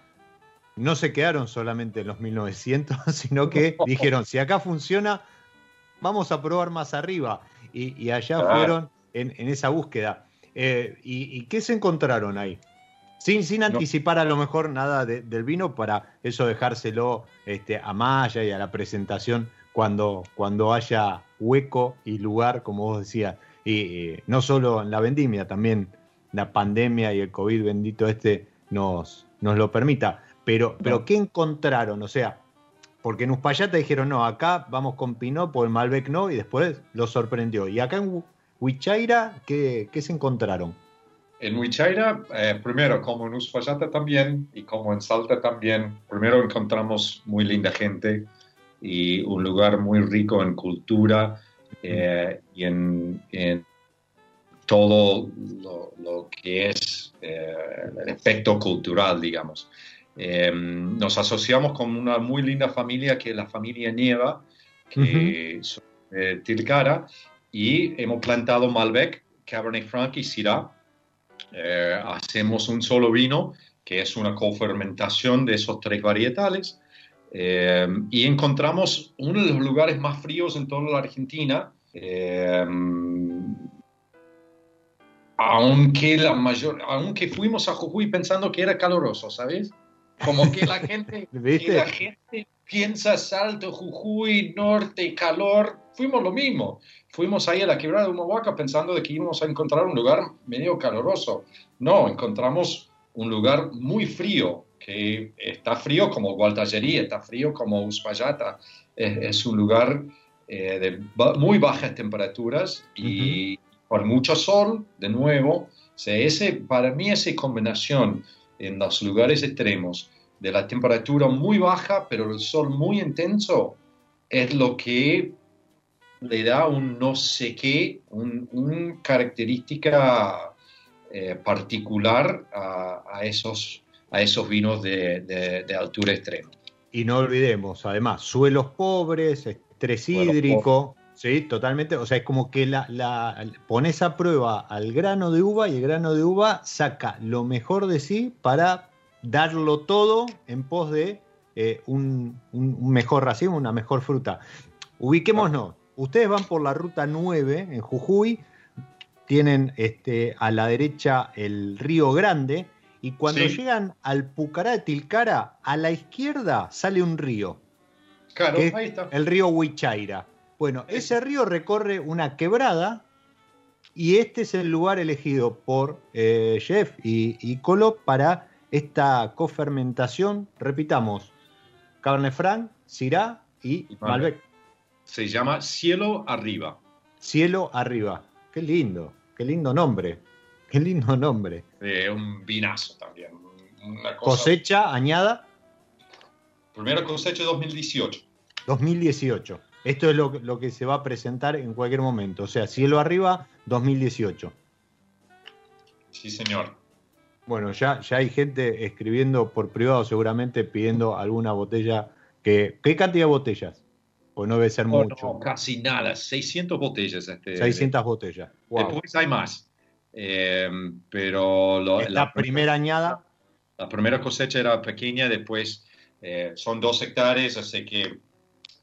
no se quedaron solamente en los 1900, sino que dijeron, si acá funciona, vamos a probar más arriba. Y, allá fueron en, esa búsqueda. Eh, y, qué se encontraron ahí? Sin, sin anticipar a lo mejor nada del vino para eso dejárselo este, a Maya y a la presentación cuando, cuando haya hueco y lugar, como vos decías. Y no solo en la vendimia, también la pandemia y el COVID bendito este nos, nos lo permita. Pero, pero ¿qué encontraron? O sea, porque en Uspallata dijeron, no, acá vamos con Pinot, por el Malbec no, y después lo sorprendió. Y acá en Huichaira, ¿qué, qué se encontraron? En Huichaira, eh, primero, como en Uspallata también, y como en Salta también, primero encontramos muy linda gente y un lugar muy rico en cultura eh, y en todo lo, que es eh, el aspecto cultural, digamos. Eh, nos asociamos con una muy linda familia que es la familia Nieva, que es de Tilcara, y hemos plantado Malbec, Cabernet Franc y Syrah. Eh, hacemos un solo vino, que es una cofermentación de esos tres varietales. y encontramos uno de los lugares más fríos en toda la Argentina, aunque la mayor, aunque fuimos a Jujuy pensando que era caluroso, ¿sabes? Como que la gente, que la gente piensa Salto, Jujuy, Norte, calor. Fuimos lo mismo. Fuimos ahí a la quebrada de Humahuaca pensando de que íbamos a encontrar un lugar medio caloroso. No, encontramos un lugar muy frío, que está frío como Gualtallerí, está frío como Uspallata. Es, un lugar eh, de muy bajas temperaturas y con mucho sol, de nuevo. ese, para mí esa combinación en los lugares extremos de la temperatura muy baja, pero el sol muy intenso, es lo que le da un no sé qué, un, característica eh, particular a, esos, a esos vinos de, altura extrema. Y no olvidemos, además, suelos pobres, estrés hídrico, sí, totalmente, o sea, es como que la, la, pones a prueba al grano de uva y el grano de uva saca lo mejor de sí para darlo todo en pos de eh, un, mejor racimo, una mejor fruta. Ubiquémonos, ustedes van por la ruta 9 en Jujuy, tienen este, a la derecha el río Grande, y cuando llegan al Pucará de Tilcara, a la izquierda sale un río. Claro, ahí está. El río Huichaira. Bueno, ese río recorre una quebrada y este es el lugar elegido por eh, Jeff y, y Colo para esta cofermentación, repitamos, Cabernet Franc, Syrah y, Malbec. Se llama Cielo Arriba. Cielo Arriba. Qué lindo, qué lindo nombre. Qué lindo nombre. Eh, un vinazo también. Cosecha añada. Primera cosecha 2018. 2018. Esto es lo, lo, que se va a presentar en cualquier momento. O sea, cielo arriba, 2018. Sí, señor. Bueno, ya, ya hay gente escribiendo por privado seguramente pidiendo alguna botella. Que, ¿Qué cantidad de botellas? Pues no debe ser mucho. casi nada, 600 botellas. Este, 600 botellas. Después hay más. Eh, pero la, primera añada. La primera cosecha era pequeña, después eh, son dos hectáreas, así que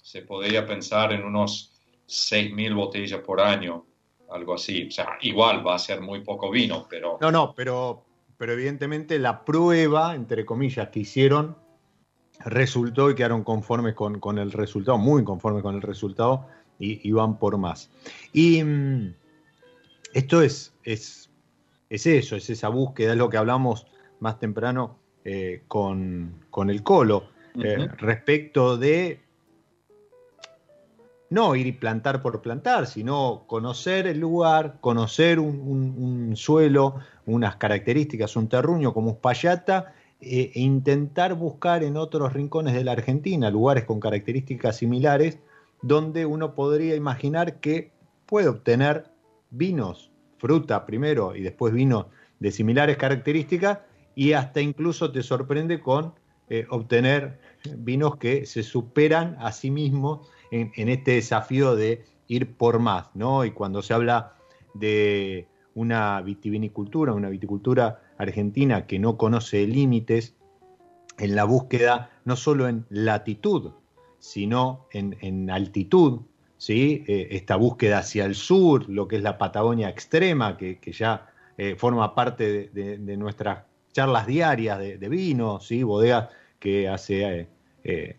se podría pensar en unos 6.000 botellas por año, algo así. O sea, igual va a ser muy poco vino, pero... No, no, pero pero evidentemente la prueba, entre comillas, que hicieron resultó y quedaron conformes con, el resultado, muy conformes con el resultado y, van por más. Y mm, esto es, es, es, eso, es esa búsqueda, es lo que hablamos más temprano eh, con, el colo, eh, respecto de no ir y plantar por plantar, sino conocer el lugar, conocer un, suelo, unas características, un terruño como Uspallata, eh, e intentar buscar en otros rincones de la Argentina lugares con características similares, donde uno podría imaginar que puede obtener vinos, fruta primero y después vinos de similares características, y hasta incluso te sorprende con eh, obtener vinos que se superan a sí mismos en, este desafío de ir por más, ¿no? Y cuando se habla de una vitivinicultura, una viticultura argentina que no conoce límites, en la búsqueda no solo en latitud, sino en, altitud, ¿sí? Eh, esta búsqueda hacia el sur, lo que es la Patagonia extrema, que, ya eh, forma parte de, nuestras charlas diarias de, vino, ¿sí? bodegas que hace eh,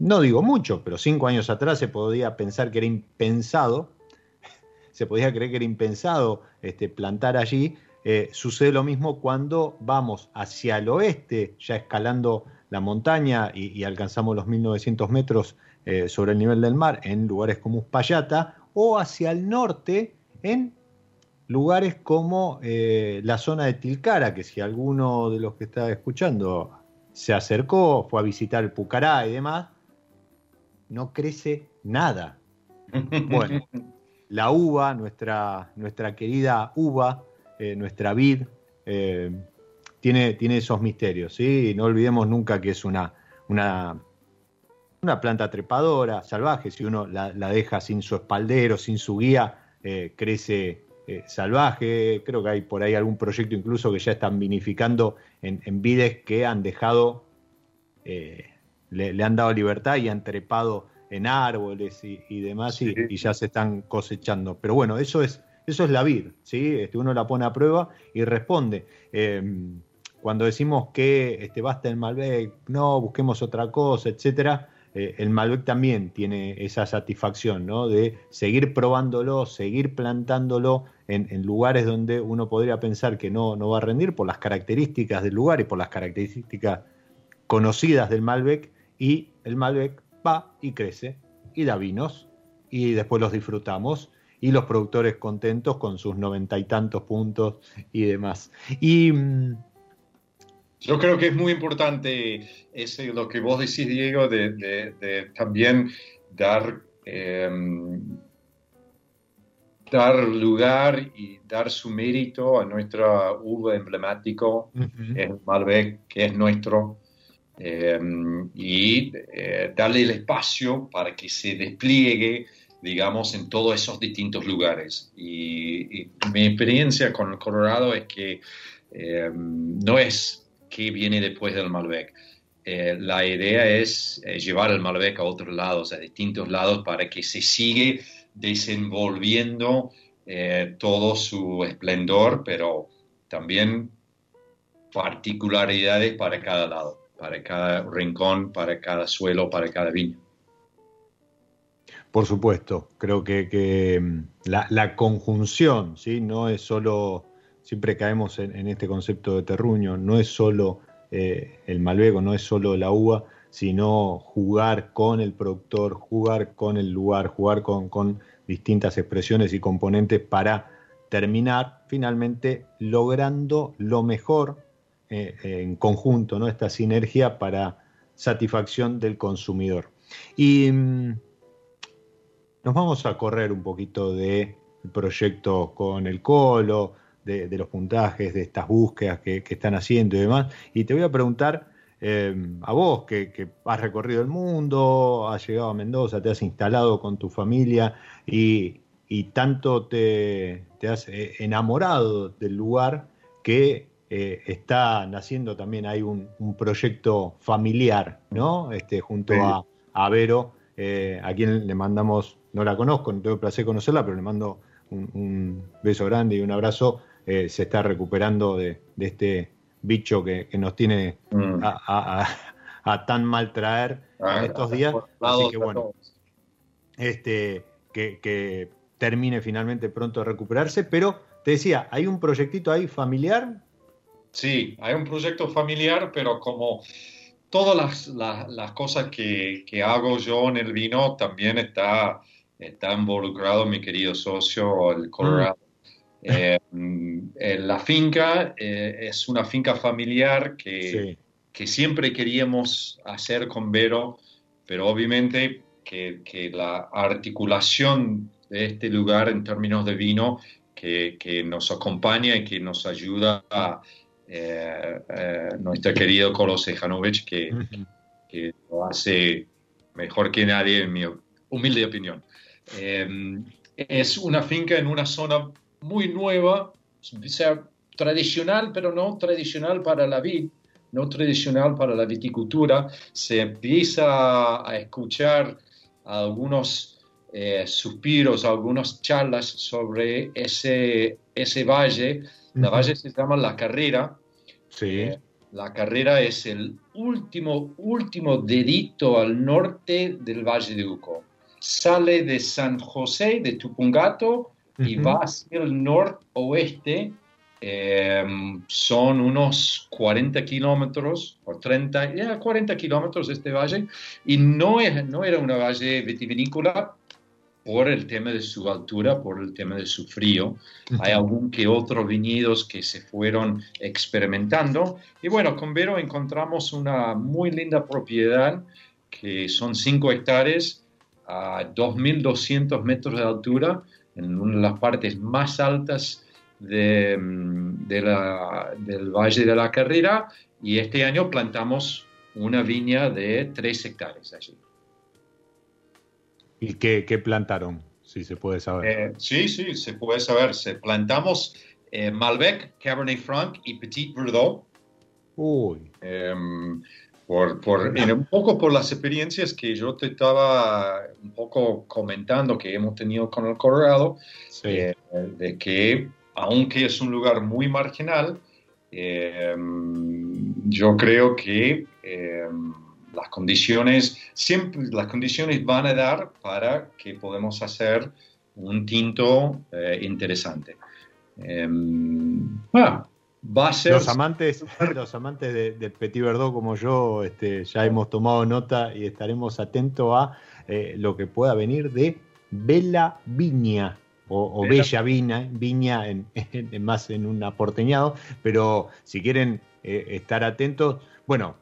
no digo mucho, pero cinco años atrás se podía pensar que era impensado, se podía creer que era impensado este, plantar allí. Eh, sucede lo mismo cuando vamos hacia el oeste, ya escalando la montaña y, alcanzamos los 1900 metros eh, sobre el nivel del mar en lugares como Uspallata, o hacia el norte en lugares como eh, la zona de Tilcara, que si alguno de los que está escuchando se acercó, fue a visitar el Pucará y demás, no crece nada. Bueno, la uva, nuestra, nuestra querida uva, eh, nuestra vid, eh, tiene, tiene, esos misterios, ¿sí? No olvidemos nunca que es una, una, una planta trepadora, salvaje, si uno la, deja sin su espaldero, sin su guía, eh, crece salvaje. Creo que hay por ahí algún proyecto incluso que ya están vinificando en, en vides que han dejado le, han dado libertad y han trepado en árboles y, demás y, ya se están cosechando. Pero bueno, eso es, eso es la vid, ¿sí? Este, uno la pone a prueba y responde. Em, cuando decimos que este, basta el Malbec, no, busquemos otra cosa, etcétera, eh, el Malbec también tiene esa satisfacción, ¿no? De seguir probándolo, seguir plantándolo en, lugares donde uno podría pensar que no, no va a rendir por las características del lugar y por las características conocidas del Malbec, y el Malbec va y crece y da vinos y después los disfrutamos y los productores contentos con sus noventa y tantos puntos y demás. Y mm, yo creo que es muy importante ese, lo que vos decís, Diego, de, también dar, em, dar lugar y dar su mérito a nuestra uva emblemático, el Malbec, que es nuestro, em, y eh, darle el espacio para que se despliegue digamos, en todos esos distintos lugares. Y, mi experiencia con Colorado es que em, no es que viene después del Malbec. Eh, la idea es eh, llevar el Malbec a otros lados, a distintos lados, para que se siga desenvolviendo eh, todo su esplendor, pero también particularidades para cada lado, para cada rincón, para cada suelo, para cada viña. Por supuesto, creo que, mm, la, conjunción, ¿sí? No es solo, siempre caemos en, este concepto de terruño, no es solo eh, el malvego, no es solo la uva, sino jugar con el productor, jugar con el lugar, jugar con, distintas expresiones y componentes para terminar finalmente logrando lo mejor eh, en conjunto, ¿no? esta sinergia para satisfacción del consumidor. Y mm, nos vamos a correr un poquito de proyecto con el colo, de, los puntajes, de estas búsquedas que, están haciendo y demás. Y te voy a preguntar eh, a vos, que, has recorrido el mundo, has llegado a Mendoza, te has instalado con tu familia y, tanto te, has eh, enamorado del lugar que eh, está naciendo también hay un, proyecto familiar, ¿no? Este, junto a, a Vero, a quien le mandamos no la conozco, no tengo el placer de conocerla, pero le mando un, beso grande y un abrazo. Eh, se está recuperando de, este bicho que, nos tiene mm. a, tan mal traer en ah, estos días. Así que bueno, este, que, termine finalmente pronto de recuperarse, pero te decía, ¿hay un proyectito ahí familiar? Sí, hay un proyecto familiar, pero como todas las, cosas que, que, hago yo en el vino, también está está involucrado mi querido socio, el Colorado. Mm. Eh, la finca eh, es una finca familiar que, que, siempre queríamos hacer con Vero, pero obviamente que, que, la articulación de este lugar en términos de vino que, que nos acompaña y que nos ayuda a nuestro querido Kolos Sejanovic, que, que lo hace mejor que nadie, en mi humilde opinión. Em, es una finca en una zona muy nueva, sea tradicional, pero no tradicional para la vid, no tradicional para la viticultura. Se empieza a escuchar algunos eh, suspiros, algunas charlas sobre ese, ese valle. La valle se llama La Carrera. Sí. Eh, la Carrera es el último, último dedito al norte del Valle de Uco sale de San José, de Tupungato, y va hacia el noroeste. Em, son unos 40 kilómetros o 30, ya 40 kilómetros este valle, y no, es, no era una valle vitivinícola por el tema de su altura, por el tema de su frío. Hay algún que otros viñedos que se fueron experimentando. Y bueno, con Vero encontramos una muy linda propiedad que son 5 hectáreas a 2.200 metros de altura, en una de las partes más altas de, la, del Valle de la Carrera, y este año plantamos una viña de 3 hectáreas allí. ¿Y qué, plantaron, si se puede saber? Eh, sí, sí, se puede saber. Se plantamos eh, Malbec, Cabernet Franc y Petit Verdot. Uy. Em, por, por un poco por las experiencias que yo te estaba un poco comentando que hemos tenido con el Colorado, eh, de que aunque es un lugar muy marginal, yo creo que las condiciones, siempre las condiciones van a dar para que podamos hacer un tinto interesante. Ah, los amantes, los amantes de, Petit Verdot como yo este, ya hemos tomado nota y estaremos atentos a eh, lo que pueda venir de Bella Viña o, Bella Viña, Viña en, más en un aporteñado, pero si quieren eh, estar atentos, bueno,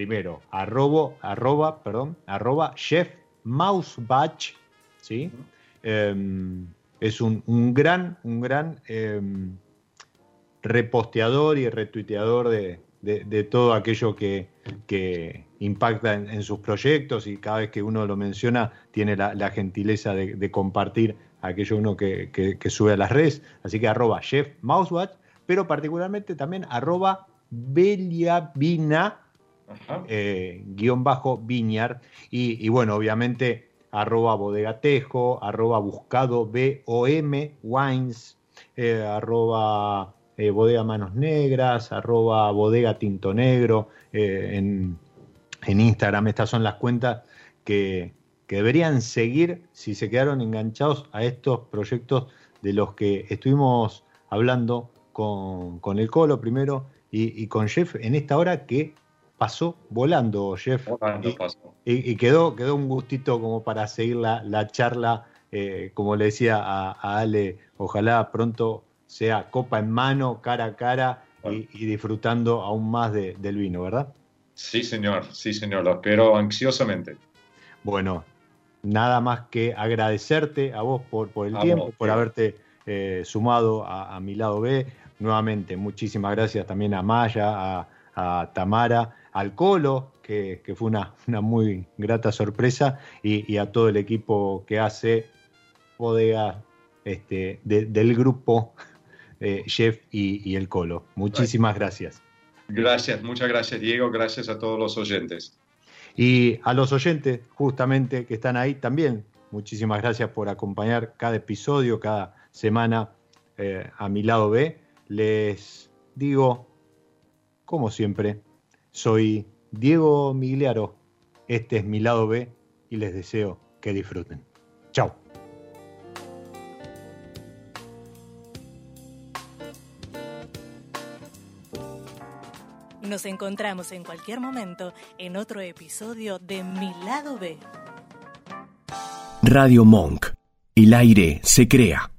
primero, arroba, arroba, perdón, arroba chef Mousebach, ¿sí? Em, es un, gran, un gran em, reposteador y retuiteador de, todo aquello que, impacta en, sus proyectos y cada vez que uno lo menciona tiene la, gentileza de, compartir aquello uno que, sube a las redes. Así que arroba Chef Mousewatch, pero particularmente también arroba Beliavina, eh, guion bajo Viñar. Y, bueno, obviamente arroba bodegatejo, arroba buscado BOM Wines, eh, arroba eh, bodega Manos Negras, arroba bodega Tinto Negro, eh, en, Instagram. Estas son las cuentas que, deberían seguir si se quedaron enganchados a estos proyectos de los que estuvimos hablando con, el Colo primero y, con Jeff en esta hora que pasó volando, Jeff. y, quedó, quedó un gustito como para seguir la, charla, eh, como le decía a, a Ale, ojalá pronto sea copa en mano, cara a cara y, disfrutando aún más del vino, ¿verdad? Sí, señor, sí, señor, lo espero ansiosamente. Bueno, nada más que agradecerte a vos por, por el tiempo, por haberte eh, sumado a, mi lado B. Nuevamente, muchísimas gracias también a Maya, a, Tamara, al Colo, que, fue una, una, muy grata sorpresa, y, a todo el equipo que hace bodega este, del grupo eh, Jeff y, el Colo. Muchísimas gracias. Gracias, muchas gracias Diego, gracias a todos los oyentes. Y a los oyentes justamente que están ahí también, muchísimas gracias por acompañar cada episodio, cada semana eh, a mi lado B. Les digo, como siempre, soy Diego Migliaro, este es mi lado B y les deseo que disfruten. Chao. Nos encontramos en cualquier momento en otro episodio de Mi lado B. Radio Monk. El aire se crea.